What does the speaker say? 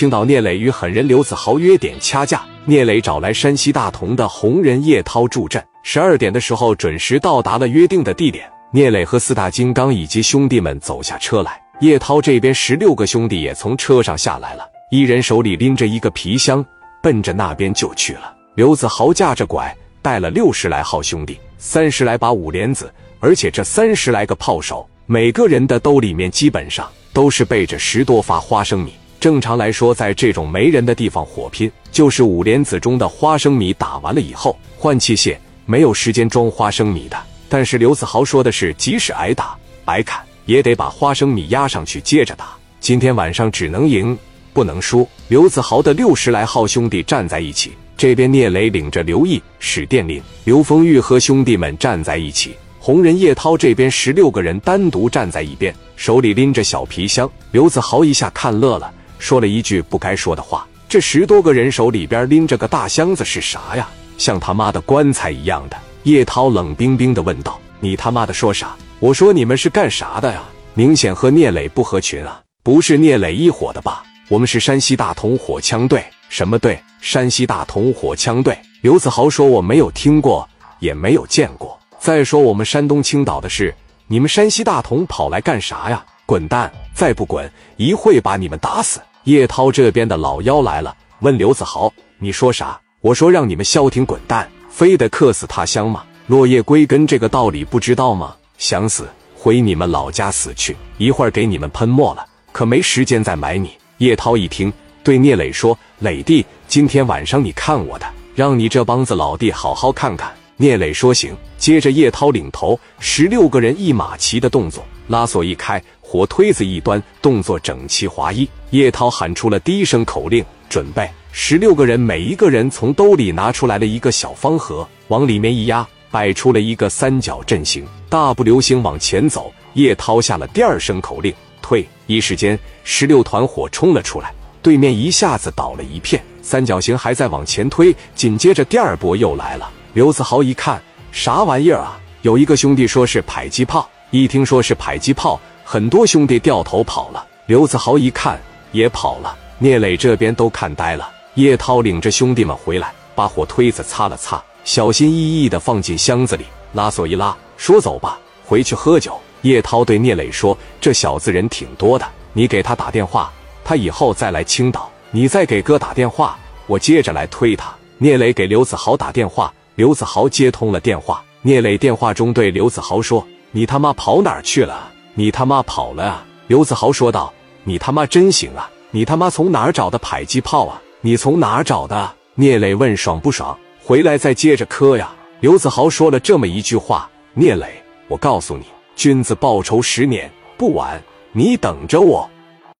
青岛聂磊与狠人刘子豪约点掐架，聂磊找来山西大同的红人叶涛助阵。十二点的时候，准时到达了约定的地点。聂磊和四大金刚以及兄弟们走下车来，叶涛这边十六个兄弟也从车上下来了，一人手里拎着一个皮箱，奔着那边就去了。刘子豪架着拐，带了六十来号兄弟，三十来把五连子，而且这三十来个炮手，每个人的兜里面基本上都是备着十多发花生米。正常来说，在这种没人的地方火拼，就是五莲子中的花生米打完了以后换器械，没有时间装花生米的。但是刘子豪说的是，即使挨打挨砍，也得把花生米压上去接着打。今天晚上只能赢，不能输。刘子豪的六十来号兄弟站在一起，这边聂磊领着刘毅、史殿林、刘丰玉和兄弟们站在一起，红人叶涛这边十六个人单独站在一边，手里拎着小皮箱。刘子豪一下看乐了。说了一句不该说的话。这十多个人手里边拎着个大箱子是啥呀？像他妈的棺材一样的。叶涛冷冰冰的问道：“你他妈的说啥？”我说：“你们是干啥的呀？”明显和聂磊不合群啊！不是聂磊一伙的吧？我们是山西大同火枪队。什么队？山西大同火枪队。刘子豪说：“我没有听过，也没有见过。再说我们山东青岛的事，你们山西大同跑来干啥呀？滚蛋！再不滚，一会把你们打死。”叶涛这边的老妖来了，问刘子豪：“你说啥？”我说：“让你们消停滚蛋，非得客死他乡吗？落叶归根这个道理不知道吗？想死回你们老家死去，一会儿给你们喷没了，可没时间再埋你。”叶涛一听，对聂磊说：“磊弟，今天晚上你看我的，让你这帮子老弟好好看看。”聂磊说：“行。”接着叶涛领头，十六个人一马齐的动作，拉锁一开。火推子一端，动作整齐划一。叶涛喊出了第一声口令：“准备！”十六个人每一个人从兜里拿出来了一个小方盒，往里面一压，摆出了一个三角阵型，大步流星往前走。叶涛下了第二声口令：“退！”一时间，十六团火冲了出来，对面一下子倒了一片。三角形还在往前推，紧接着第二波又来了。刘子豪一看，啥玩意儿啊？有一个兄弟说是迫击炮，一听说是迫击炮。很多兄弟掉头跑了，刘子豪一看也跑了。聂磊这边都看呆了。叶涛领着兄弟们回来，把火推子擦了擦，小心翼翼的放进箱子里，拉锁一拉，说：“走吧，回去喝酒。”叶涛对聂磊说：“这小子人挺多的，你给他打电话，他以后再来青岛，你再给哥打电话，我接着来推他。”聂磊给刘子豪打电话，刘子豪接通了电话。聂磊电话中对刘子豪说：“你他妈跑哪儿去了？”你他妈跑了啊！刘子豪说道：“你他妈真行啊！你他妈从哪儿找的迫击炮啊？你从哪儿找的？”聂磊问：“爽不爽？回来再接着磕呀！”刘子豪说了这么一句话：“聂磊，我告诉你，君子报仇十年不晚，你等着我。”